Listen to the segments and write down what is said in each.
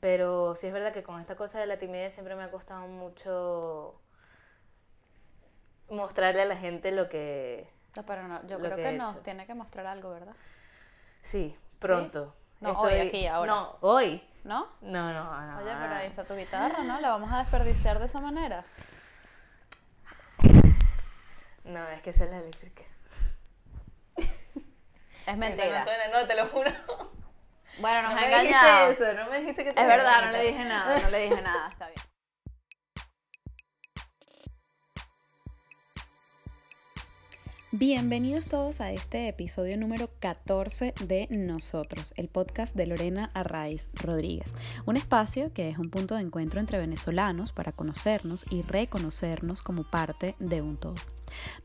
Pero sí es verdad que con esta cosa de la timidez siempre me ha costado mucho mostrarle a la gente lo que... No, pero no, yo creo que que, nos tiene que mostrar algo, ¿verdad? Sí, pronto. No, hoy, aquí, ahora. No, hoy. ¿No? No, no, no. Oye, pero ahí está tu guitarra, ¿no? La vamos a desperdiciar de esa manera. No, es que esa es la eléctrica. Es mentira. No suena, no, te lo juro. Bueno, nos no ha me engañado. dijiste eso, no me dijiste que te Es verdad, no le dije nada, no le dije nada, está bien. Bienvenidos todos a este episodio número 14 de Nosotros, el podcast de Lorena Arraiz Rodríguez. Un espacio que es un punto de encuentro entre venezolanos para conocernos y reconocernos como parte de un todo.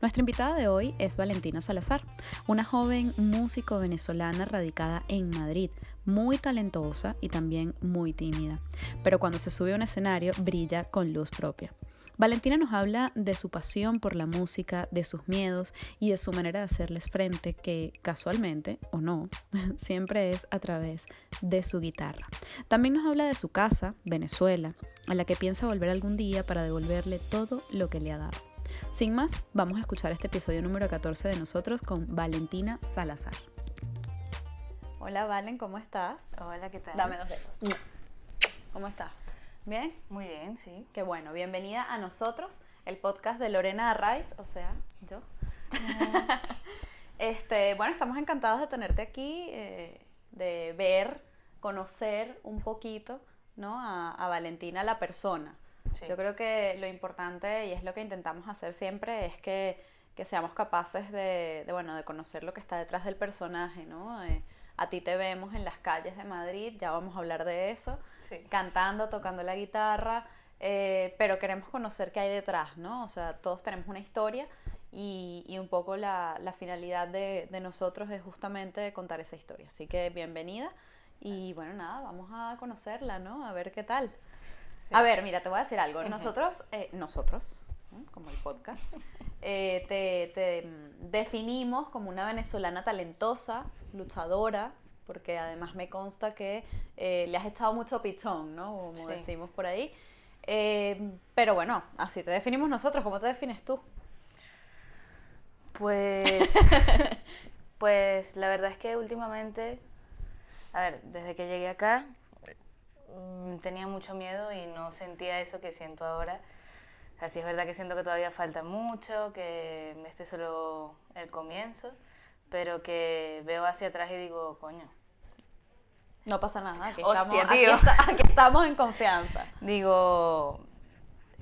Nuestra invitada de hoy es Valentina Salazar, una joven músico venezolana radicada en Madrid, muy talentosa y también muy tímida, pero cuando se sube a un escenario brilla con luz propia. Valentina nos habla de su pasión por la música, de sus miedos y de su manera de hacerles frente, que casualmente, o no, siempre es a través de su guitarra. También nos habla de su casa, Venezuela, a la que piensa volver algún día para devolverle todo lo que le ha dado. Sin más, vamos a escuchar este episodio número 14 de nosotros con Valentina Salazar. Hola Valen, ¿cómo estás? Hola, ¿qué tal? Dame dos besos. ¿Cómo estás? ¿Bien? Muy bien, sí. Qué bueno, bienvenida a nosotros, el podcast de Lorena Arraiz, o sea, yo. este, bueno, estamos encantados de tenerte aquí, eh, de ver, conocer un poquito, ¿no? A, a Valentina, la persona. Sí. Yo creo que lo importante, y es lo que intentamos hacer siempre, es que, que seamos capaces de, de, bueno, de conocer lo que está detrás del personaje, ¿no? Eh, a ti te vemos en las calles de Madrid, ya vamos a hablar de eso Sí. cantando, tocando la guitarra, eh, pero queremos conocer qué hay detrás, ¿no? O sea, todos tenemos una historia y, y un poco la, la finalidad de, de nosotros es justamente contar esa historia. Así que bienvenida y bueno, nada, vamos a conocerla, ¿no? A ver qué tal. A ver, mira, te voy a decir algo. Nosotros, eh, nosotros, ¿no? como el podcast, eh, te, te, mm, definimos como una venezolana talentosa, luchadora, porque además me consta que eh, le has echado mucho pichón, ¿no? Como Sí. decimos por ahí. Eh, pero bueno, así te definimos nosotros. ¿Cómo te defines tú? Pues, pues la verdad es que últimamente, a ver, desde que llegué acá, tenía mucho miedo y no sentía eso que siento ahora. Así es verdad que siento que todavía falta mucho, que este es solo el comienzo, pero que veo hacia atrás y digo, coño, No pasa nada. Aquí, Hostia, estamos, aquí está- aquí estamos en confianza. digo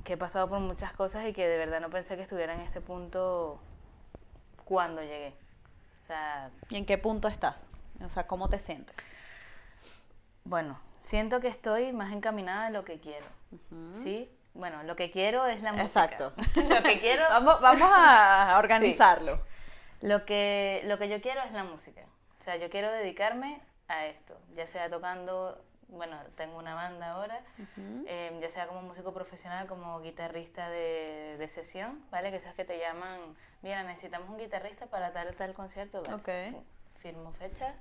que he pasado por muchas cosas y que de verdad no pensé que estuviera en este punto cuando llegué. O sea, ¿Y en qué punto estás? O sea, ¿cómo te sientes? Bueno, siento que estoy más encaminada a lo que quiero. ¿Sí? Bueno, lo que quiero es la música. Exacto. lo que quiero, Vamos, vamos a organizarlo. lo que, lo que yo quiero es la música. O sea, yo quiero dedicarme a esto, ya sea tocando, bueno, tengo una banda ahora, eh, ya sea como músico profesional, como guitarrista de, de sesión, ¿vale? Que esas que te llaman, mira, necesitamos un guitarrista para tal tal concierto, ¿vale? Ok. Sí. Firmo fechas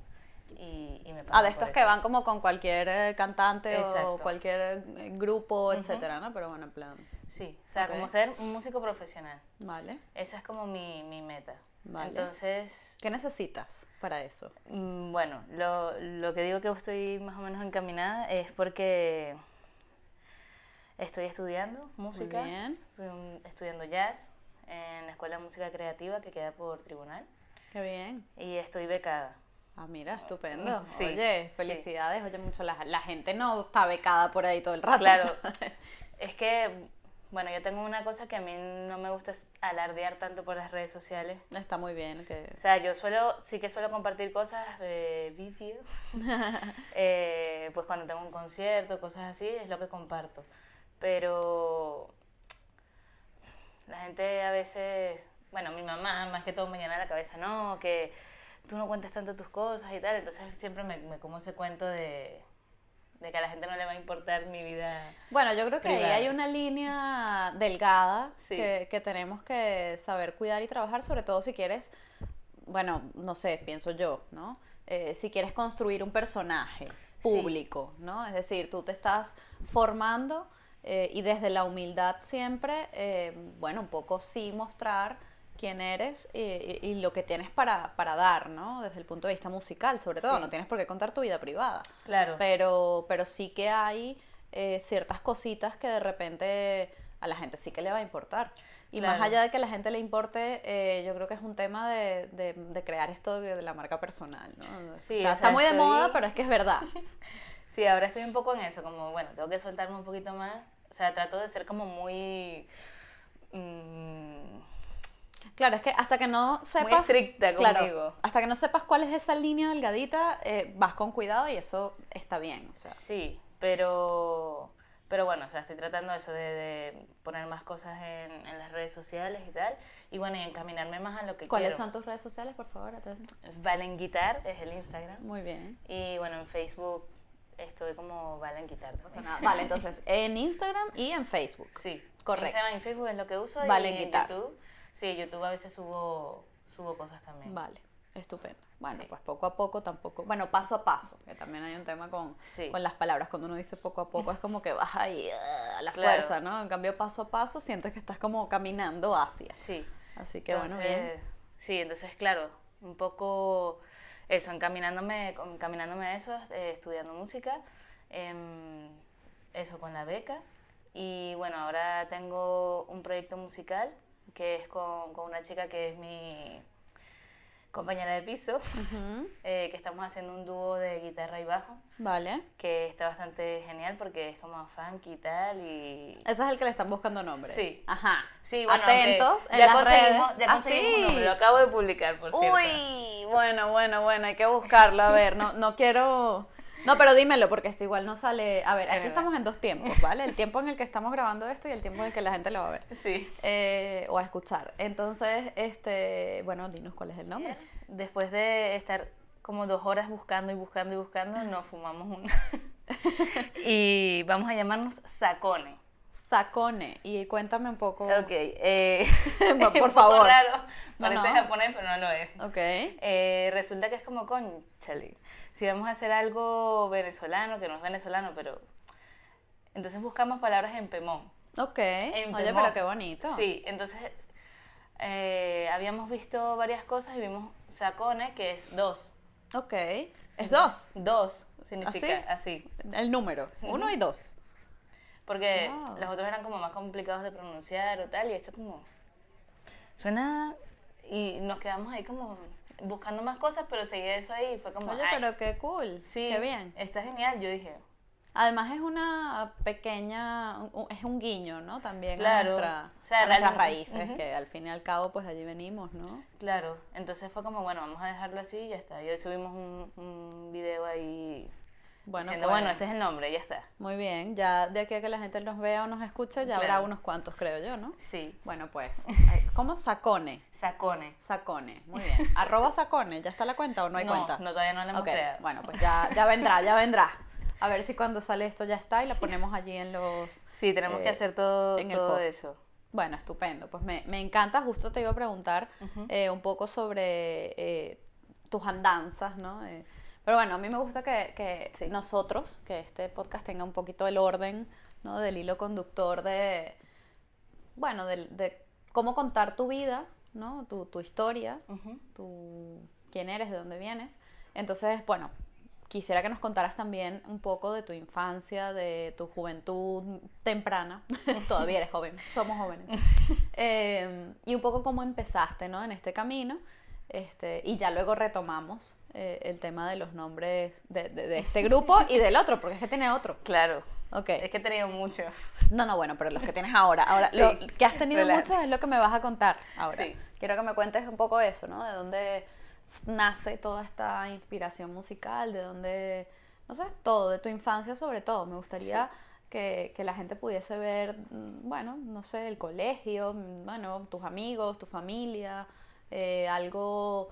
y, y me Ah, de estos que eso. van como con cualquier eh, cantante o Exacto. cualquier eh, grupo, etcétera, ¿no? Pero bueno, en plan, Sí, o sea, Ok. como ser un músico profesional. vale. Esa es como mi, mi meta. Vale. Entonces, ¿Qué necesitas para eso? mm, bueno, lo, lo que digo que estoy más o menos encaminada es porque estoy estudiando música, bien. estoy estudiando jazz en la Escuela de Música Creativa que queda por tribunal Qué bien. y estoy becada. Ah, mira, estupendo. Sí, Oye, sí. felicidades. Oye, mucho la, la gente no está becada por ahí todo el rato. Claro, ¿sabes? es que, bueno, yo tengo una cosa que a mí no me gusta alardear tanto por las redes sociales. Está muy bien que O sea, yo suelo, sí que suelo compartir cosas, eh, vídeos, eh, pues cuando tengo un concierto, cosas así, es lo que comparto. Pero la gente a veces, bueno, mi mamá más que todo me llena la cabeza, no, que tú no cuentas tanto tus cosas y tal, entonces siempre me, me como ese cuento de, de que a la gente no le va a importar mi vida. Bueno, yo creo que ahí hay una línea delgada Sí. que, que tenemos que saber cuidar y trabajar, sobre todo si quieres, bueno, no sé, pienso yo, ¿no? Eh, si quieres construir un personaje. público, ¿no? Es decir, tú te estás formando eh, y desde la humildad siempre, eh, bueno, un poco sí mostrar quién eres y, lo que tienes para, para, dar, ¿no? Desde el punto de vista musical, sobre todo, no tienes por qué contar tu vida privada. Claro. Pero, pero sí que hay eh, ciertas cositas que de repente a la gente sí que le va a importar. Y más allá de que a la gente le importe, eh, yo creo que es un tema de, de, crear esto de, la marca personal, ¿no? Sí, está, muy de moda, pero es que es verdad. sí, ahora estoy un poco en eso, como, bueno, tengo que soltarme un poquito más. O sea, trato de ser como muy... Mm, claro, es que hasta que no sepas... Muy estricta conmigo. hasta que no sepas cuál es esa línea delgadita, eh, vas con cuidado y eso está bien. O sea. Sí, pero pero bueno, o sea, estoy tratando eso de, poner más cosas en, en, las redes sociales y tal. Y bueno, y encaminarme más a lo que ¿Cuáles quiero. son tus redes sociales, por favor? Valen Guitar es el Instagram. Muy bien. Y bueno, en Facebook estoy como Valen Guitar. Vale, entonces en Instagram y en Facebook. Sí. Correcto. Instagram y Facebook es lo que uso. Valen y. En YouTube, sí, YouTube a veces subo, subo cosas también. Vale. Estupendo. Bueno, pues poco a poco tampoco, bueno, paso a paso, que también hay un tema con, con las palabras. Cuando uno dice poco a poco es como que vas ahí uh, a la fuerza, ¿no? En cambio, paso a paso sientes que estás como caminando hacia. Sí. Así que bueno, bien. Sí, entonces, claro, un poco eso, encaminándome, encaminándome a eso, eh, estudiando música, em, eso con la beca. Y bueno, ahora tengo un proyecto musical que es con, con una chica que es mi compañera de piso, eh, que estamos haciendo un dúo de guitarra y bajo. Vale. Que está bastante genial porque es como funky y tal. Y... Ese es el que le están buscando nombre. Sí. Ajá. Sí, bueno, Atentos en ya las redes. Ya ¿Ah, conseguimos un nombre, lo acabo de publicar, por cierto. Uy, bueno, bueno, bueno, hay que buscarlo. A ver, no, no quiero no, pero dímelo, porque esto igual no sale. A ver, aquí estamos en dos tiempos, ¿vale? El tiempo en el que estamos grabando esto y el tiempo en el que la gente lo va a ver. Sí. Eh, o a escuchar. Entonces, este, bueno, dinos cuál es el nombre. Después de estar como dos horas buscando y buscando y buscando, nos fumamos una. y vamos a llamarnos Sacone. Sacone. Y cuéntame un poco. Ok. Eh, por favor. Raro. Parece japonés, pero no lo es. Ok. Eh, resulta que es como conchale si vamos a hacer algo venezolano, que no es venezolano, pero... Entonces buscamos palabras en Pemón. Ok. Oye, pero qué bonito. Sí, entonces eh, habíamos visto varias cosas y vimos sacone, que es dos. Ok. ¿Es dos? Dos, significa así. El número, uno y dos. Porque los otros eran como más complicados de pronunciar o tal, y eso como... Suena... Y nos quedamos ahí como buscando más cosas, pero seguí eso ahí y fue como... Oye, pero qué cool, sí, qué bien. Está genial, yo dije... Además es una pequeña, es un guiño, ¿no? También claro, a, nuestras raíces, que al fin y al cabo pues allí venimos, ¿no? Claro, entonces fue como, bueno, vamos a dejarlo así y ya está. Y hoy subimos un, un video ahí bueno, diciendo, bueno, pues, este es el nombre, ya está. Muy bien, ya de aquí a que la gente nos vea o nos escuche, ya habrá unos cuantos, creo yo, ¿no? Sí. Bueno, pues, ¿cómo? Sacone. Sacone. Sacone, muy bien. Arroba Sacone, ¿ya está la cuenta o no hay cuenta? No, todavía no la hemos creado. Bueno, pues ya, ya vendrá, ya vendrá. A ver si cuando sale esto ya está y la ponemos allí en los... Sí, tenemos que eh, hacer todo, en todo eso. Bueno, estupendo. Pues me, me, encanta, justo te iba a preguntar eh, un poco sobre eh, tus andanzas, ¿no? Pero bueno, a mí me gusta que, que nosotros, que este podcast tenga un poquito el orden, ¿no? Del hilo conductor de, bueno, de, de cómo contar tu vida, ¿no? Tu, tu historia, tu, quién eres, de dónde vienes. Entonces, bueno, quisiera que nos contaras también un poco de tu infancia, de tu juventud temprana. Todavía eres joven, somos jóvenes. Eh, y un poco cómo empezaste, ¿no? En este camino. Este, y ya luego retomamos eh, el tema de los nombres de, de, este grupo y del otro, porque es que tiene otro. Claro. Okay. Es que he tenido muchos. No, no, bueno, pero los que tienes ahora. Ahora, lo que has tenido muchos es lo que me vas a contar ahora. Sí. Quiero que me cuentes un poco eso, ¿no? De dónde nace toda esta inspiración musical, de dónde, no sé, todo, de tu infancia sobre todo. Me gustaría que, que, la gente pudiese ver, mm, bueno, no sé, el colegio, mm, bueno, tus amigos, tu familia, eh, algo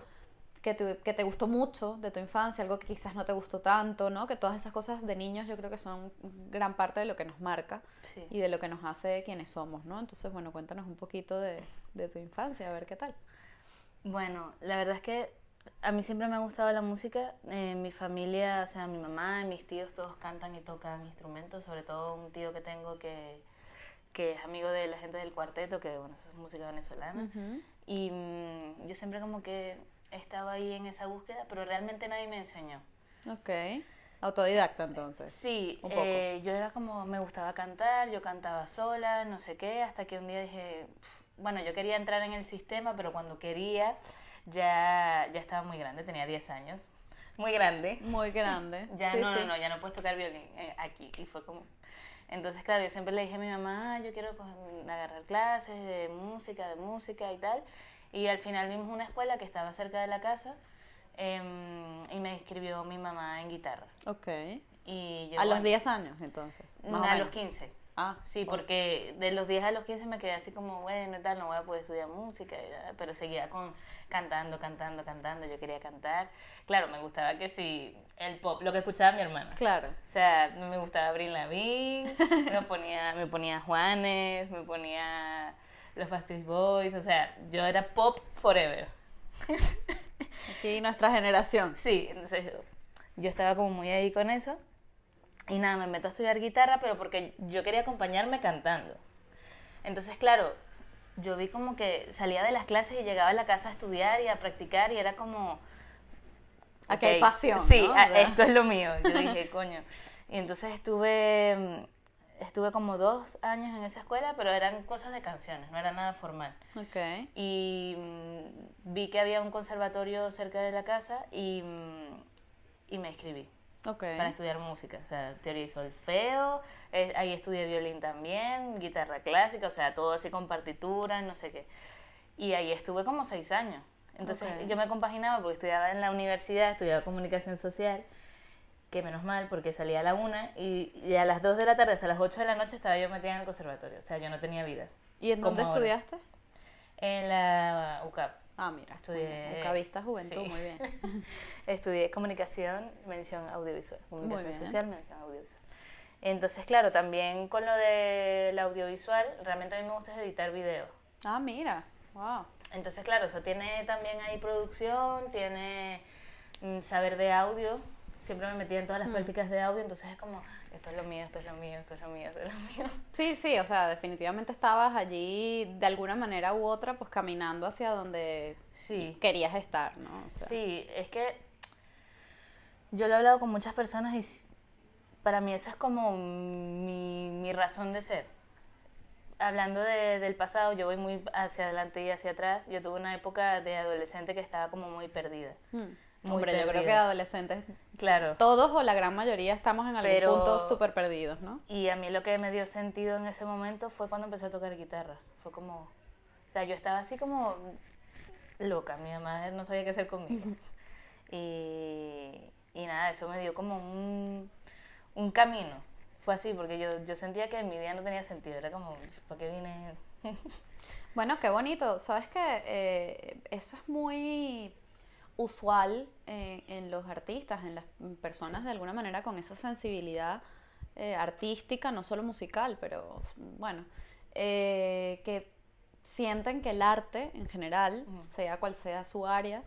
que te, que te, gustó mucho de tu infancia, algo que quizás no te gustó tanto, ¿no? Que todas esas cosas de niños yo creo que son gran parte de lo que nos marca y de lo que nos hace quienes somos, ¿no? Entonces, bueno, cuéntanos un poquito de, de, tu infancia, a ver qué tal. Bueno, la verdad es que a mí siempre me ha gustado la música. En mi familia, o sea, mi mamá y mis tíos todos cantan y tocan instrumentos, sobre todo un tío que tengo que, que es amigo de la gente del cuarteto, que bueno, eso es música venezolana. Y mm, yo siempre como que estaba ahí en esa búsqueda, pero realmente nadie me enseñó. Ok. Autodidacta entonces. Sí, eh, yo era como, me gustaba cantar, yo cantaba sola, no sé qué, hasta que un día dije, bueno, yo quería entrar en el sistema, pero cuando quería ya, ya estaba muy grande, tenía 10 años. Muy grande. Muy grande. ya no, no, no, ya no puedes tocar violín eh, aquí. Y fue como... Entonces, claro, yo siempre le dije a mi mamá, ah, yo quiero agarrar clases de música, de música y tal. Y al final vimos una escuela que estaba cerca de la casa em, y me inscribió mi mamá en guitarra. Ok. Y a los 10 años, entonces. Más a los 15. Ah, sí, porque de los 10 a los 15 me quedé así como, bueno, tal, no voy a poder estudiar música, pero seguía con cantando, cantando, cantando, yo quería cantar. Claro, me gustaba que sí, el pop, lo que escuchaba mi hermana. Claro. O sea, me gustaba Abril Lavigne, me ponía, me ponía Juanes, me ponía los Backstreet Boys, o sea, yo era pop forever. Aquí nuestra generación. Sí, entonces yo estaba como muy ahí con eso. Y nada, me meto a estudiar guitarra, pero porque yo quería acompañarme cantando. Entonces, claro, yo vi como que salía de las clases y llegaba a la casa a estudiar y a practicar y era como... Aquí hay pasión. Sí, esto es lo mío. Yo dije, coño. Y entonces estuve, estuve como dos años en esa escuela, pero eran cosas de canciones, no era nada formal. Okay. Y mm, vi que había un conservatorio cerca de la casa y, mm, y me escribí para estudiar música. O sea, teoría y solfeo, ahí estudié violín también, guitarra clásica, o sea, todo así con partituras, no sé qué. Y ahí estuve como seis años. Entonces yo me compaginaba porque estudiaba en la universidad, estudiaba comunicación social, que menos mal porque salía a la una y, a las dos de la tarde hasta las ocho de la noche estaba yo metida en el conservatorio. O sea, yo no tenía vida. ¿Y en dónde estudiaste? En la UCAP. Ah, mira. Estudié. Ucavista Juventud, muy bien. Estudié comunicación, mención audiovisual. Comunicación social, mención audiovisual. Entonces, claro, también con lo del audiovisual, realmente a mí me gusta editar videos. Ah, mira. Wow. Entonces, claro, eso tiene también ahí producción, tiene mm, saber de audio. Siempre me metí en todas las mm. prácticas de audio, entonces es como esto es lo mío, esto es lo mío, esto es lo mío, esto es lo mío. Sí, sí, o sea, definitivamente estabas allí de alguna manera u otra, pues caminando hacia donde sí. querías estar, ¿no? Sí, es que yo lo he hablado con muchas personas y para mí esa es como mi, mi razón de ser. Hablando de, del pasado, yo voy muy hacia adelante y hacia atrás. Yo tuve una época de adolescente que estaba como muy perdida. Hmm. Hombre, yo creo que adolescentes, claro. todos o la gran mayoría estamos en algún punto súper perdidos, ¿no? Y a mí lo que me dio sentido en ese momento fue cuando empecé a tocar guitarra. Fue como, o sea, yo estaba así como loca, mi mamá no sabía qué hacer conmigo. y, y nada, eso me dio como un, un camino. Fue así, porque yo, yo sentía que mi vida no tenía sentido, era como, ¿para qué vine? bueno, qué bonito. Sabes que eh, eso es muy usual eh, en los artistas, en las personas de alguna manera con esa sensibilidad eh, artística, no solo musical, pero bueno, eh, que sienten que el arte en general, sea cual sea su área,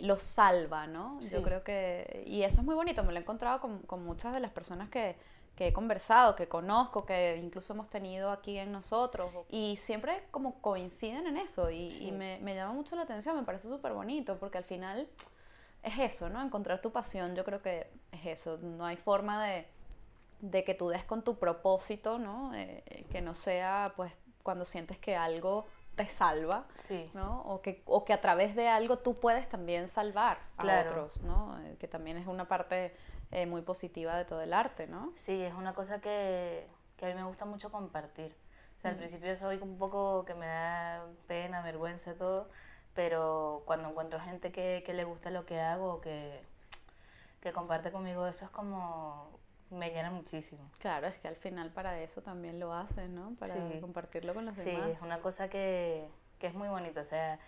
los salva, ¿no? Yo creo que, y eso es muy bonito, me lo he encontrado con, con muchas de las personas que, que he conversado, que conozco, que incluso hemos tenido aquí en nosotros. Y siempre como coinciden en eso y, me, me, llama mucho la atención, me parece súper bonito porque al final es eso, ¿no? Encontrar tu pasión, yo creo que es eso. No hay forma de, de que tú des con tu propósito, ¿no? Eh, eh, que no sea pues cuando sientes que algo te salva, sí. ¿no? O que, o que a través de algo tú puedes también salvar a otros, ¿no? Eh, que también es una parte eh, muy positiva de todo el arte, ¿no? Sí, es una cosa que, que a mí me gusta mucho compartir. O sea, al principio soy un poco que me da pena, vergüenza, todo, pero cuando encuentro gente que, que le gusta lo que hago, que, que comparte conmigo, eso es como me llena muchísimo. Claro, es que al final para eso también lo haces, ¿no? Para compartirlo con los demás. Sí, es una cosa que, que es muy bonita. O sea,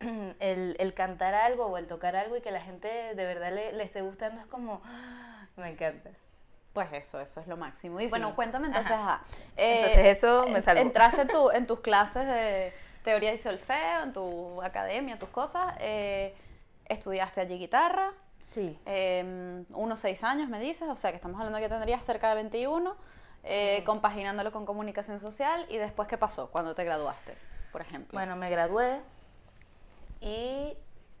el, el, cantar algo o el tocar algo y que la gente de verdad le, le esté gustando es como, me encanta. Pues eso, eso es lo máximo. Y bueno, cuéntame entonces, eh, entonces eso me salvó. Entraste tú en tus clases de teoría y solfeo, en tu academia, tus cosas. Eh, estudiaste allí guitarra, Sí. eh, unos seis años me dices, o sea que estamos hablando que tendrías cerca de 21, eh, compaginándolo con comunicación social, y después, ¿qué pasó cuando te graduaste, por ejemplo? Bueno, me gradué y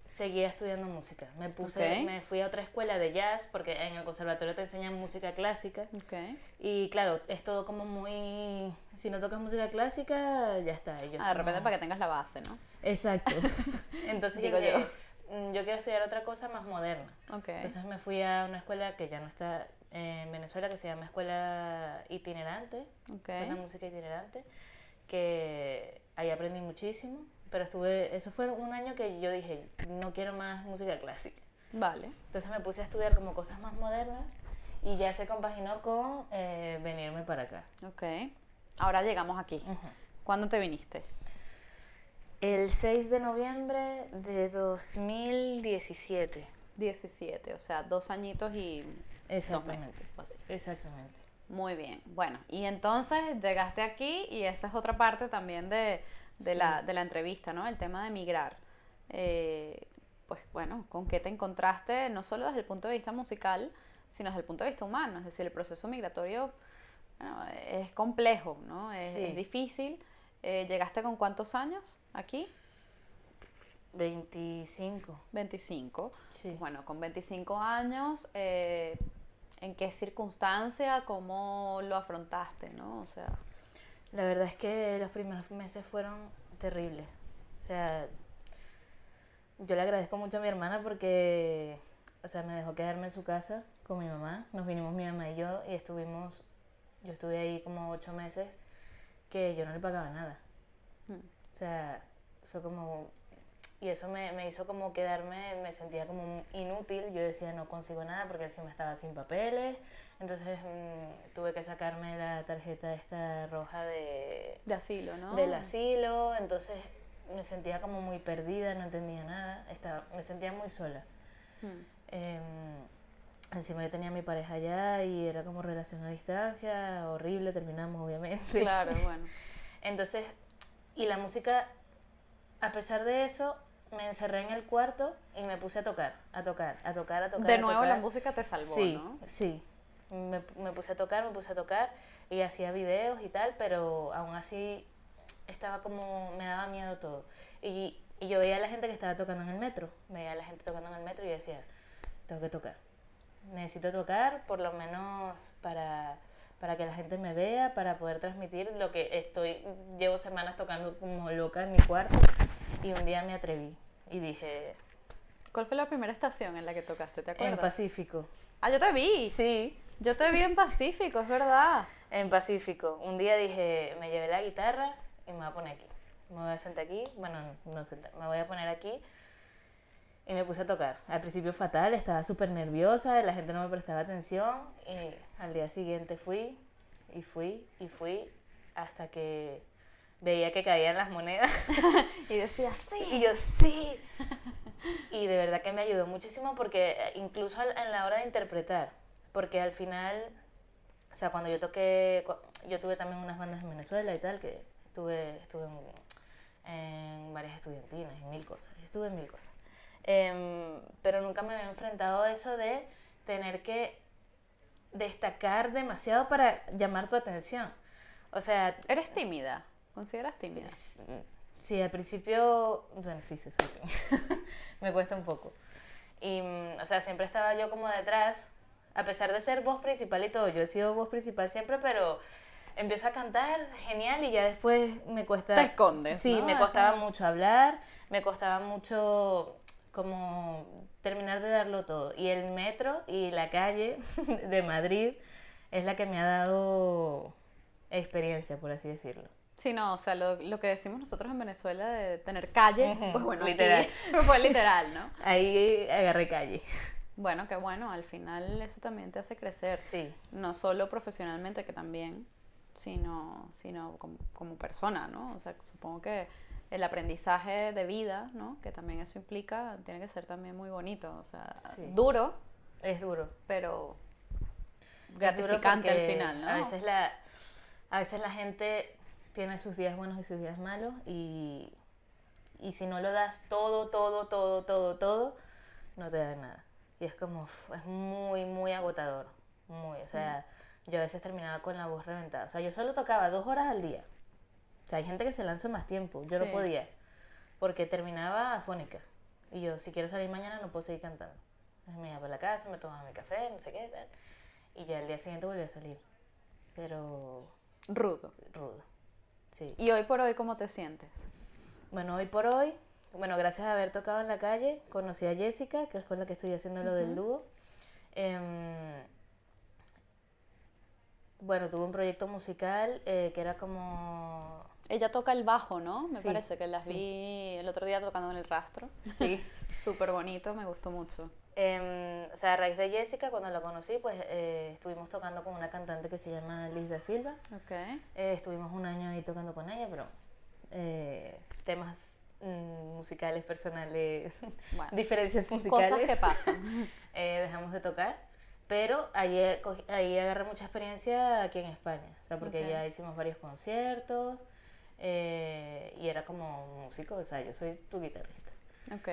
seguía estudiando música. Me puse, me fui a otra escuela de jazz porque en el conservatorio te enseñan música clásica. Ok. Y claro, es todo como muy... Si no tocas música clásica, ya está. yo Ah, de repente como- para que tengas la base, ¿no? Exacto. Entonces Digo yo, "Mm, yo quiero estudiar otra cosa más moderna. Ok. Entonces me fui a una escuela que ya no está en Venezuela, que se llama Escuela Itinerante. Escuela Música Itinerante, que ahí aprendí muchísimo, pero estuve, eso fue un año que yo dije, no quiero más música clásica. Vale. Entonces me puse a estudiar como cosas más modernas y ya se compaginó con eh, venirme para acá. Ok. Ahora llegamos aquí. ¿Cuándo te viniste? El 6 de noviembre de 2017. 17, o sea, dos añitos y dos meses. así. Exactamente. Muy bien. Bueno, y entonces llegaste aquí y esa es otra parte también de, de la, de la entrevista, ¿no? El tema de migrar. Eh, pues bueno, ¿con qué te encontraste? No solo desde el punto de vista musical, sino desde el punto de vista humano. Es decir, el proceso migratorio bueno, es complejo, ¿no? Es, Sí. es difícil. Eh, ¿Llegaste con cuántos años aquí? 25. 25. Sí. Bueno, con 25 años, eh, ¿en qué circunstancia, cómo lo afrontaste, no? O sea, La verdad es que los primeros meses fueron terribles. O sea, yo le agradezco mucho a mi hermana porque, o sea, me dejó quedarme en su casa con mi mamá. Nos vinimos mi mamá y yo y estuvimos, yo estuve ahí como ocho meses que yo no le pagaba nada. mm, O sea, fue como... Y eso me, me hizo como quedarme, me sentía como inútil. Yo decía, no consigo nada porque encima estaba sin papeles. Entonces mm, tuve que sacarme la tarjeta esta roja de, de asilo, ¿no? del asilo. Entonces me sentía como muy perdida, no entendía nada. Estaba, me sentía muy sola. Mm, Em, encima yo tenía a mi pareja allá y era como relación a distancia, horrible, terminamos obviamente. Claro, bueno. Entonces, y la música, a pesar de eso, me encerré en el cuarto y me puse a tocar, a tocar, a tocar, a tocar. De a nuevo la tocar. música te salvó, sí, ¿no? Sí, me, me puse a tocar, me puse a tocar y hacía videos y tal, pero aún así estaba como, me daba miedo todo. Y, y yo veía a la gente que estaba tocando en el metro, veía a la gente tocando en el metro y decía, tengo que tocar. Necesito tocar por lo menos para, para que la gente me vea, para poder transmitir lo que estoy, llevo semanas tocando como loca en mi cuarto y un día me atreví y dije, ¿Cuál fue la primera estación en la que tocaste? ¿Te en acuerdas? Pacífico. ah, yo te vi. Sí, Yo te vi en Pacífico, es verdad. En Pacífico. Un día dije, me llevé la guitarra y me voy a poner aquí. Me voy a sentar aquí, bueno, no sentar, me voy a poner aquí y me puse a tocar. Al principio fatal, estaba súper nerviosa, la gente no me prestaba atención y al día siguiente fui y fui y fui hasta que veía que caían las monedas Y decía, sí. y yo sí. Y de verdad que me ayudó muchísimo porque eh, incluso en la hora de interpretar, porque al final, o sea, cuando yo toqué, yo tuve también unas bandas en Venezuela y tal, que estuve, estuve en, en varias estudiantinas, en mil cosas, estuve en mil cosas. Em, pero nunca me había enfrentado a eso de tener que destacar demasiado para llamar tu atención. O sea, ¿Eres tímida? ¿Consideras tímida? Sí, al principio, bueno, sí, sí, soy tímida. Me cuesta un poco. Y, mm, o sea, siempre estaba yo como detrás, a pesar de ser voz principal y todo, yo he sido voz principal siempre, pero empiezo a cantar, genial, y ya después me cuesta... Te escondes, Sí, ¿no? me costaba mucho hablar, me costaba mucho como terminar de darlo todo. Y el metro y la calle de Madrid es la que me ha dado experiencia, por así decirlo. Sí, no, o sea, lo, lo que decimos nosotros en Venezuela de tener calle, pues bueno, aquí literal. fue literal, ¿no? Ahí agarré calle. Bueno, qué bueno, al final eso también te hace crecer, Sí, no solo profesionalmente, que también, sino, sino como, como persona, ¿no? O sea, supongo que el aprendizaje de vida, ¿no? Que también eso implica, tiene que ser también muy bonito, o sea, Sí. duro, es duro. pero duro gratificante al final, ¿no? A veces, la, a veces la gente tiene sus días buenos y sus días malos y, y si no lo das todo, todo, todo, todo, todo, no te dan nada. Y es como, es muy, muy agotador. Muy, o sea, yo a veces terminaba con la voz reventada. O sea, yo solo tocaba dos horas al día. O sea, hay gente que se lanza más tiempo. Yo Sí. no podía. Porque terminaba afónica. Y yo, si quiero salir mañana, no puedo seguir cantando. Entonces me iba para la casa, me tomaba mi café, no sé qué, tal. Y ya el día siguiente volví a salir. Pero Rudo. rudo. Sí. ¿Y hoy por hoy cómo te sientes? Bueno, hoy por hoy, bueno, gracias a haber tocado en la calle, conocí a Jessica, que es con la que estoy haciendo lo del dúo. Em, bueno, tuve un proyecto musical eh, que era como... Ella toca el bajo, ¿no? Me Sí, parece que las sí. vi el otro día tocando en el rastro. Sí. Súper bonito, me gustó mucho. Em, o sea, a raíz de Jessica, cuando la conocí, pues eh, estuvimos tocando con una cantante que se llama Liz da Silva. Ok. Eh, estuvimos un año ahí tocando con ella, pero eh, temas mm, musicales, personales, Bueno, diferencias musicales. Cosas que pasan. eh, dejamos de tocar. Pero ahí, eh, ahí agarré mucha experiencia aquí en España. O sea, porque Ok. ya hicimos varios conciertos eh, y era como músico, o sea, yo soy tu guitarrista. Ok.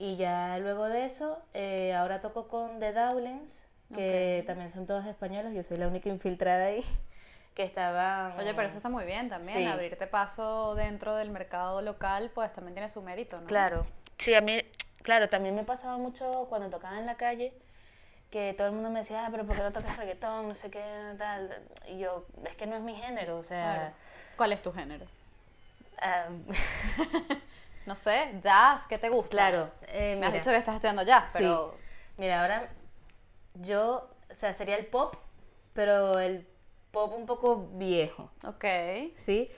Y ya luego de eso, eh, ahora toco con The Dowlings, que Ok. también son todos españoles, yo soy la única infiltrada ahí, que estaban... Oye, pero eso está muy bien también. Sí. Abrirte paso dentro del mercado local, pues también tiene su mérito, ¿no? Claro, sí, a mí, claro, también me pasaba mucho cuando tocaba en la calle, que todo el mundo me decía, ah, pero ¿por qué no tocas reggaetón? No sé qué, tal. Y yo, es que no es mi género, o sea... Claro. ¿Cuál es tu género? ah, No sé, jazz, ¿qué te gusta? claro, eh, Me has mira, dicho que estás estudiando jazz, sí. pero... Mira, ahora yo, o sea, sería el pop, pero el pop un poco viejo. Ok. ¿sí?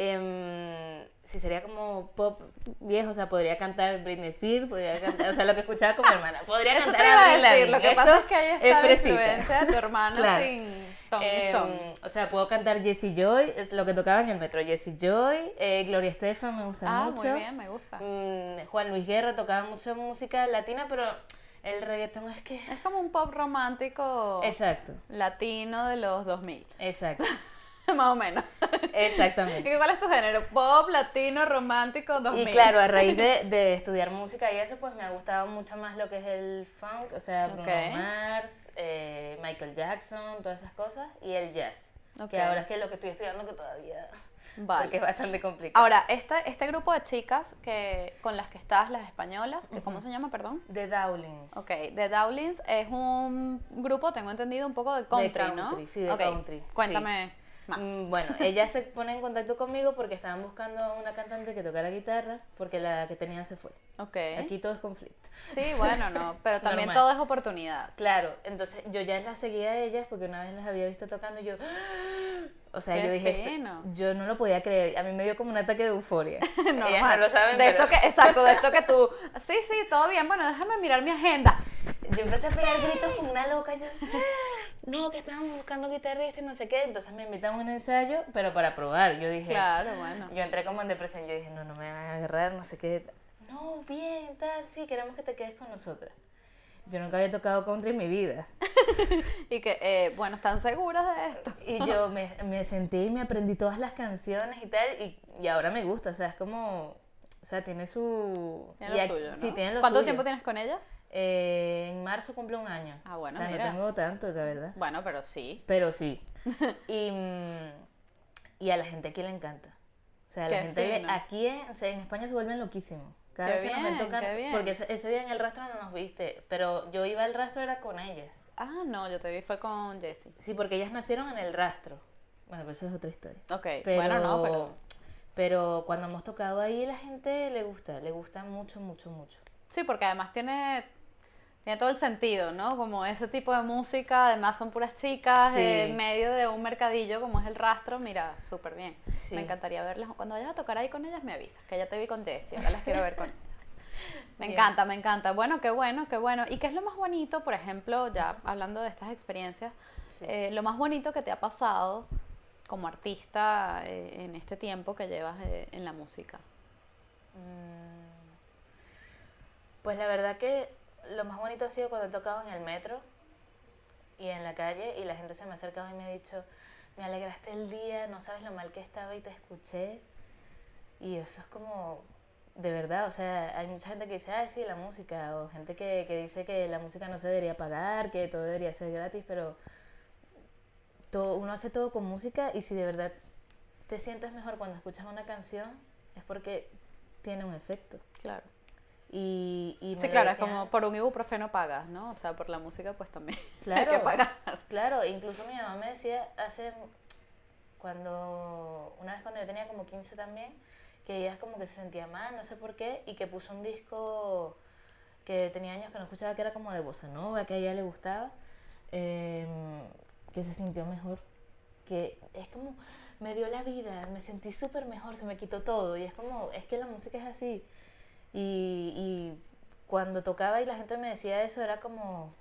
Em, sí, sería como pop viejo, o sea, podría cantar Britney Spears, podría cantar, o sea, lo que escuchaba con mi hermana. Podría Eso te cantar iba a decir, Lavigne, lo que eso pasa es que ahí está la fresita. influencia de tu hermana Claro. sin ton Em, son. o sea, puedo cantar Jessie Joy, es lo que tocaba en el metro, Jessie Joy, eh, Gloria Estefan me gusta Ah, mucho. muy bien, me gusta. Mm, Juan Luis Guerra tocaba mucho música latina, pero el reggaetón es que... Es como un pop romántico Exacto, latino de los 2000, exacto, más o menos. exactamente. ¿Y cuál es tu género? Pop, latino, romántico, 2000. Y claro, a raíz de, de estudiar música y eso, pues me ha gustado mucho más lo que es el funk, o sea, Bruno Ok. Mars, eh, Michael Jackson, todas esas cosas, y el jazz. Ok. Que ahora es que lo que estoy estudiando que todavía Vale. porque es bastante complicado. Ahora, este, este grupo de chicas que, con las que estás, las españolas, que ¿cómo se llama, perdón? The Dowlings. Ok, The Dowlings es un grupo, tengo entendido, un poco de country, ¿no? country, sí, de Ok, country, Cuéntame más. Mm, Bueno, ella se pone en contacto conmigo porque estaban buscando una cantante que tocara guitarra porque la que tenía se fue. Ok. Aquí todo es conflicto. Sí, bueno, no, pero también todo es oportunidad. Claro, entonces yo ya las seguía a ellas porque una vez las había visto tocando y yo, o sea, Qué yo dije, esto- yo no lo podía creer, a mí me dio como un ataque de euforia. Ellas no lo saben, De pero esto que, exacto, de esto que tú, sí, sí, todo bien, bueno, déjame mirar mi agenda. Yo empecé a pegar gritos como una loca, yo, no, que estaban buscando guitarrista y no sé qué, entonces me invitan a un ensayo, pero para probar, yo dije, Claro, bueno. yo entré como en depresión, yo dije, no, no me van a agarrar, no sé qué, no, bien, tal, sí, queremos que te quedes con nosotras. Yo nunca había tocado country en mi vida. Y que, eh, bueno, ¿están seguras de esto? Y yo me, me senté y me aprendí todas las canciones y tal, y, y ahora me gusta, o sea, es como, sea, tiene su... Tiene lo suyo, ¿no? Sí, tiene lo ¿Cuánto suyo. tiempo tienes con ellas? Eh, en marzo cumple un año. Ah, bueno, o sea, mira. no tengo tanto, la verdad. Bueno, pero sí. Pero sí. y, mm, y a la gente aquí le encanta. O sea, a la Qué gente fino. aquí en, o sea, en España se vuelven loquísimos. Cada Qué vez que nos bien, tocar, qué bien. porque ese, ese día en el rastro no nos viste, pero yo iba al rastro era con ellas. Ah, no, yo te vi fue con Jessie. Sí, porque ellas nacieron en el rastro. Bueno, pues eso es otra historia. Ok, Pero, bueno, no, pero... pero cuando hemos tocado ahí, la gente le gusta, le gusta mucho, mucho, mucho. Sí, porque además tiene, tiene todo el sentido, ¿no? Como ese tipo de música, además son puras chicas, Sí. en medio de un mercadillo como es el rastro, mira, súper bien. Sí. Me encantaría verlas. Cuando vayas a tocar ahí con ellas, me avisas, que ya te vi con Jessie, ahora las quiero ver con ellas. Me Bien. encanta, me encanta. Bueno, qué bueno, qué bueno. ¿Y qué es lo más bonito, por ejemplo, ya hablando de estas experiencias, Sí. eh, lo más bonito que te ha pasado como artista eh, en este tiempo que llevas eh, en la música? Mm, Pues la verdad que lo más bonito ha sido cuando he tocado en el metro y en la calle y la gente se me ha acercado y me ha dicho, me alegraste el día, no sabes lo mal que estaba y te escuché. Y eso es como, de verdad, o sea, hay mucha gente que dice, ah, sí, la música, o gente que, que dice que la música no se debería pagar, que todo debería ser gratis, pero todo, uno hace todo con música y si de verdad te sientes mejor cuando escuchas una canción, es porque tiene un efecto. Claro. Y, y Sí, claro, es decían- como por un ibuprofeno pagas, ¿no? O sea, por la música pues también Claro, hay que pagar. claro, incluso mi mamá me decía hace, cuando, una vez cuando yo tenía como 15 también, que ella es como que se sentía mal, no sé por qué, y que puso un disco que tenía años que no escuchaba, que era como de bossa nova, que a ella le gustaba, em, que se sintió mejor, que es como, me dio la vida, me sentí súper mejor, se me quitó todo, y es como, es que la música es así, y, y cuando tocaba y la gente me decía eso, era como,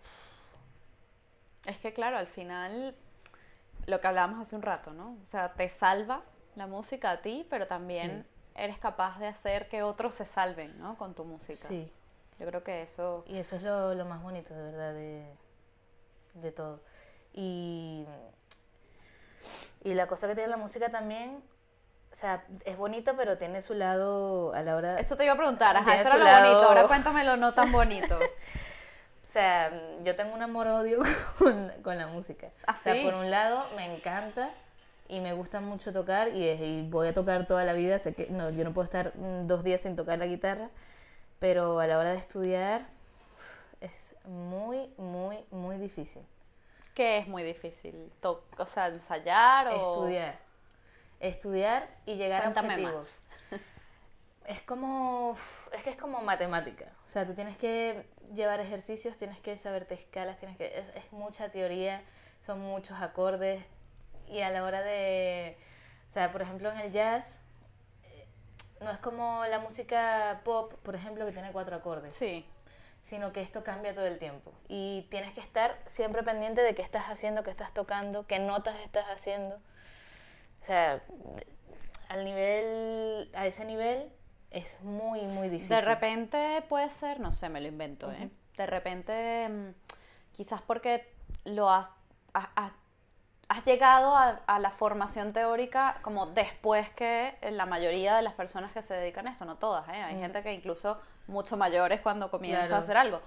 Es que claro, al final lo que hablábamos hace un rato, ¿no? O sea, te salva la música a ti, pero también eres capaz de hacer que otros se salven, ¿no? Con tu música. sí. Yo creo que eso... Y eso es lo, lo más bonito, de verdad, de, de todo. Y, y la cosa que tiene la música también, o sea, es bonito, pero tiene su lado a la hora... Eso te iba a preguntar, ajá, eso era lo bonito, lado- ahora cuéntame lo no tan bonito. O sea, yo tengo un amor-odio con, con la música. ¿Ah, O sea, por un lado, me encanta y me gusta mucho tocar y voy a tocar toda la vida. Sé que no, yo no puedo estar mm, dos días sin tocar la guitarra, pero a la hora de estudiar es muy, muy, muy difícil. Que es muy difícil? To- o sea, ensayar o... Estudiar. Estudiar y llegar Cuéntame a objetivos. Es como, es que es como matemática. O sea, tú tienes que llevar ejercicios, tienes que saberte escalas, tienes que, es, es mucha teoría, son muchos acordes. Y a la hora de, o sea, por ejemplo en el jazz, eh, no es como la música pop, por ejemplo, que tiene cuatro acordes Sí, sino que esto cambia todo el tiempo. Y tienes que estar siempre pendiente de qué estás haciendo, qué estás tocando, qué notas estás haciendo. O sea, al nivel, a ese nivel es muy, muy difícil. De repente puede ser, no sé, me lo invento, ¿eh? De repente, mm, quizás porque lo has, has, has- has llegado a, a la formación teórica como después que la mayoría de las personas que se dedican a esto, no todas, ¿eh? Hay Mm. gente que incluso mucho mayores cuando comienza Claro. a hacer algo.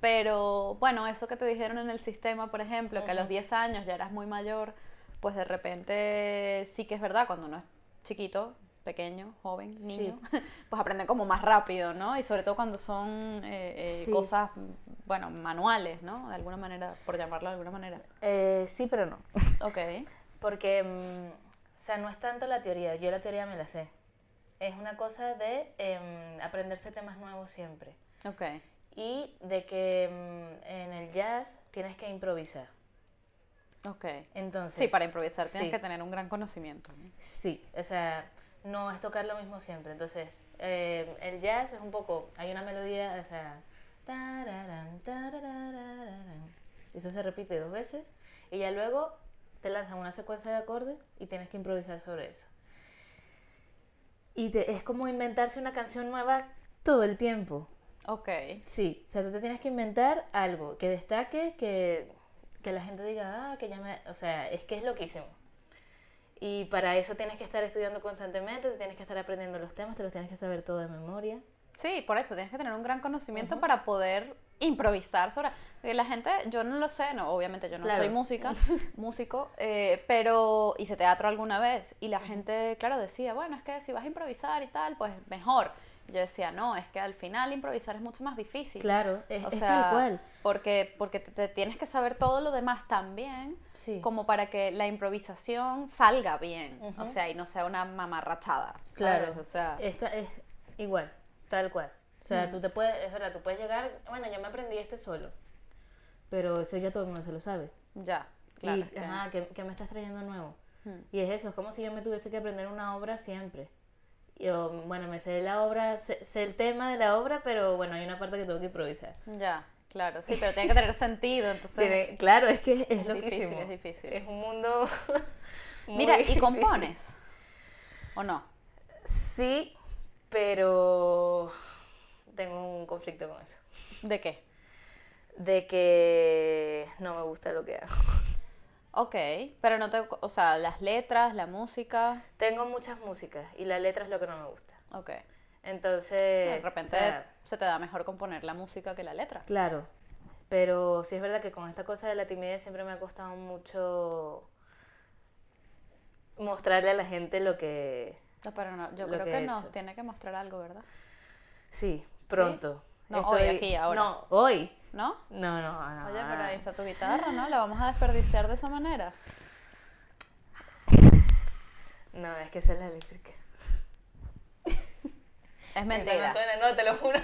Pero bueno, eso que te dijeron en el sistema, por ejemplo, que a los Ujú. 10 años ya eras muy mayor, pues de repente sí que es verdad, cuando uno es chiquito, pequeño, joven, niño, pues aprenden como más rápido, ¿no? Y sobre todo cuando son eh, eh, Sí. cosas, bueno, manuales, ¿no? De alguna manera, por llamarlo de alguna manera. Eh, sí, pero no. Ok, Porque, mm, o sea, no es tanto la teoría, yo la teoría me la sé. Es una cosa de em, aprenderse temas nuevos siempre. ok. Y de que mm, en el jazz tienes que improvisar. Ok. Entonces, Sí, para improvisar tienes sí. que tener un gran conocimiento. ¿no? Sí, o sea, no es tocar lo mismo siempre. Entonces, eh, el jazz es un poco, hay una melodía, o sea, tararán, tarararararán. eso se repite dos veces y ya luego te lanzan una secuencia de acordes y tienes que improvisar sobre eso. Y te- es como inventarse una canción nueva todo el tiempo. Ok. Sí, o sea, tú te tienes que inventar algo que destaque, que, que la gente diga, ah, que ya me... O sea, es que es loquísimo. Y para eso tienes que estar estudiando constantemente, te tienes que estar aprendiendo los temas, te los tienes que saber todo de memoria. Sí, por eso tienes que tener un gran conocimiento para poder improvisar sobre. Porque la gente, yo no lo sé, no, obviamente yo no Claro. soy música, músico, eh, pero hice teatro alguna vez y la gente, claro, decía, bueno, es que si vas a improvisar y tal, pues mejor. Yo decía, no, es que al final improvisar es mucho más difícil. Claro, es, O es tal cual. Porque, porque te, te tienes que saber todo lo demás también, Sí. como para que la improvisación salga bien. O sea, y no sea una mamarrachada. Claro, ¿sabes? O sea, Esta es igual, tal cual. O sea, tú te puedes, es verdad, tú puedes llegar, bueno, yo me aprendí este solo, pero eso ya todo el mundo se lo sabe. ya, claro. y, que- ajá, ¿qué, qué me estás trayendo nuevo? Y es eso, es como si yo me tuviese que aprender una obra siempre. Yo, bueno, me sé la obra, sé, sé el tema de la obra, pero bueno, hay una parte que tengo que improvisar. Ya, claro, sí, pero tiene que tener sentido, entonces... Tiene- claro, es que es, es loquísimo. difícil, es difícil. Es un mundo. muy Mira, ¿y compones? ¿O no? Sí, pero tengo un conflicto con eso. ¿De qué? De que no me gusta lo que hago. Ok, pero no te... O sea, las letras, la música... Tengo muchas músicas y la letra es lo que no me gusta. Ok, Entonces... De repente se te da mejor componer la música que la letra. Claro, pero sí es verdad que con esta cosa de la timidez siempre me ha costado mucho mostrarle a la gente lo que... No, pero no, yo creo que, nos tiene que mostrar algo, ¿verdad? Sí, pronto. No, hoy, aquí, ahora. No, hoy. ¿No? No, no, no. Oye, pero ahí está tu guitarra, ¿no? ¿La vamos a desperdiciar de esa manera? No, es que esa es la eléctrica. Es mentira. no suena, no, te lo juro.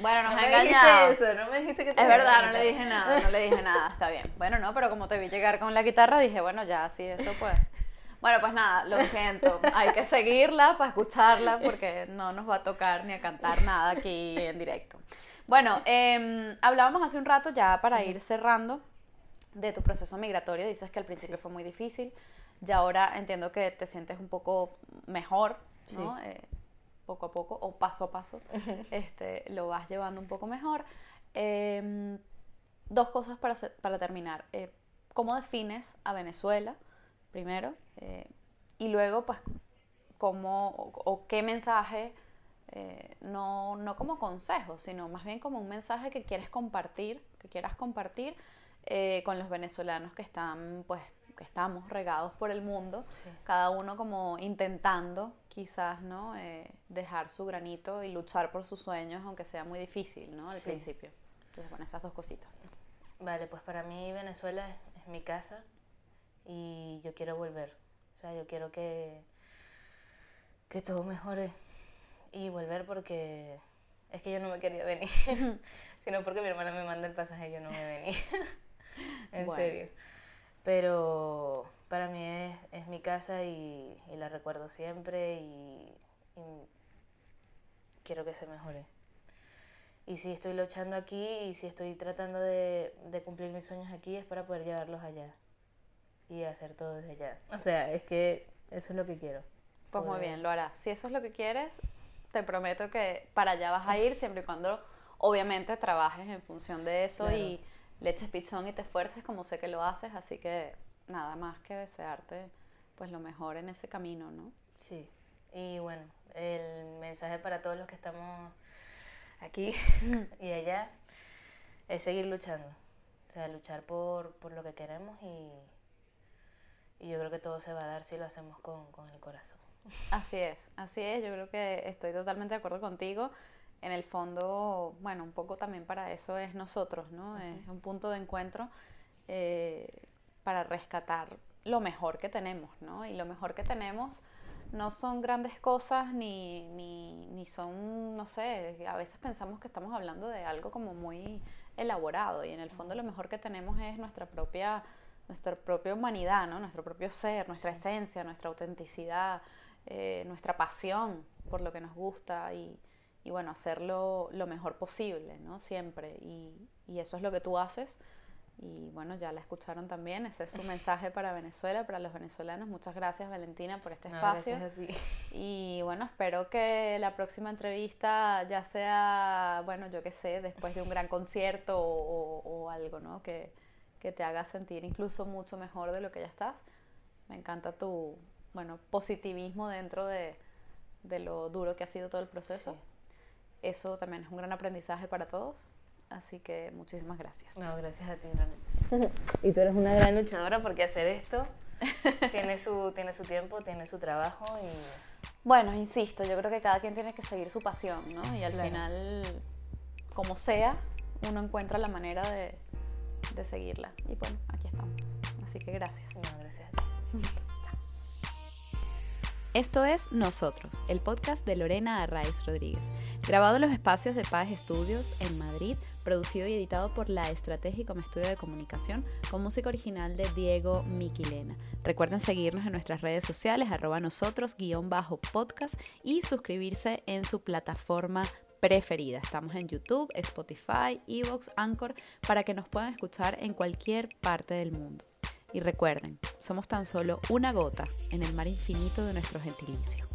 Bueno, nos no ha me engañado. Dijiste eso, no me dijiste que te Es verdad, no le dije nada, no le dije nada, está bien. Bueno, no, pero como te vi llegar con la guitarra, dije, bueno, ya, sí, eso pues. Bueno, pues nada, lo siento. Hay que seguirla para escucharla porque no nos va a tocar ni a cantar nada aquí en directo. Bueno, eh, hablábamos hace un rato ya para ir cerrando de tu proceso migratorio. Dices que al principio fue muy difícil. Ya ahora entiendo que te sientes un poco mejor, ¿no? Eh, poco a poco o paso a paso este, lo vas llevando un poco mejor. Em, dos cosas para, para terminar. Eh, ¿Cómo defines a Venezuela, primero? Eh, y luego, pues, cómo o, qué mensaje, eh, no, no, como consejo, sino más bien como un mensaje que quieres compartir, que quieras compartir con los venezolanos que están, pues, que estamos regados por el mundo, cada uno como intentando quizás, ¿no? Eh, dejar su granito y luchar por sus sueños, aunque sea muy difícil, ¿no? Al principio. Entonces, con esas dos cositas. Vale, pues para mí Venezuela es, mi casa y yo quiero volver. O sea, yo quiero que, que todo mejore y volver porque es que yo no me quería venir, sino porque mi hermana me manda el pasaje y yo no me venía. en serio. Pero para mí es, mi casa y, la recuerdo siempre y, quiero que se mejore. Y si estoy luchando aquí y si estoy tratando de, cumplir mis sueños aquí es para poder llevarlos allá y hacer todo desde allá. O sea, es que eso es lo que quiero. Pues muy bien, lo harás. Si eso es lo que quieres, te prometo que para allá vas a ir siempre y cuando obviamente trabajes en función de eso y le eches pichón y te esfuerces como sé que lo haces, así que nada más que desearte pues lo mejor en ese camino, ¿no? Sí, y bueno, el mensaje para todos los que estamos aquí y allá es seguir luchando, o sea, luchar por, lo que queremos y, y, yo creo que todo se va a dar si lo hacemos con, con el corazón. Así es, así es, yo creo que estoy totalmente de acuerdo contigo en el fondo, bueno, un poco también para eso es nosotros, ¿no? Es un punto de encuentro eh, para rescatar lo mejor que tenemos, ¿no? Y lo mejor que tenemos no son grandes cosas ni, ni, ni son, no sé, a veces pensamos que estamos hablando de algo como muy elaborado y en el fondo lo mejor que tenemos es nuestra propia, nuestra propia humanidad, ¿no? Nuestro propio ser, nuestra esencia, nuestra autenticidad, eh, nuestra pasión por lo que nos gusta y, y bueno, hacerlo lo mejor posible, ¿no? Siempre. Y, y, eso es lo que tú haces. Y bueno, ya la escucharon también. Ese es su mensaje para Venezuela, para los venezolanos. Muchas gracias, Valentina, por este espacio. Y bueno, espero que la próxima entrevista ya sea, bueno, yo qué sé, después de un gran concierto o, o algo, ¿no? Que, que te haga sentir incluso mucho mejor de lo que ya estás. Me encanta tu, bueno, positivismo dentro de, de lo duro que ha sido todo el proceso. Eso también es un gran aprendizaje para todos. Así que muchísimas gracias. No, gracias a ti, Y tú eres una gran luchadora porque hacer esto tiene su, tiene su tiempo, tiene su trabajo y... Bueno, insisto, yo creo que cada quien tiene que seguir su pasión, ¿no? Y al final, como sea, uno encuentra la manera de, de seguirla. Y bueno, aquí estamos. Así que gracias. No, gracias a ti. Esto es Nosotros, el podcast de Lorena Arraiz Rodríguez, grabado en los espacios de Paz Estudios en Madrid, producido y editado por La Estrategia como estudio de comunicación, con música original de Diego Miquilena. Recuerden seguirnos en nuestras redes sociales, arroba nosotros, guion bajo podcast y suscribirse en su plataforma preferida. Estamos en YouTube, Spotify, Evox, Anchor, para que nos puedan escuchar en cualquier parte del mundo. Y recuerden, somos tan solo una gota en el mar infinito de nuestro gentilicio.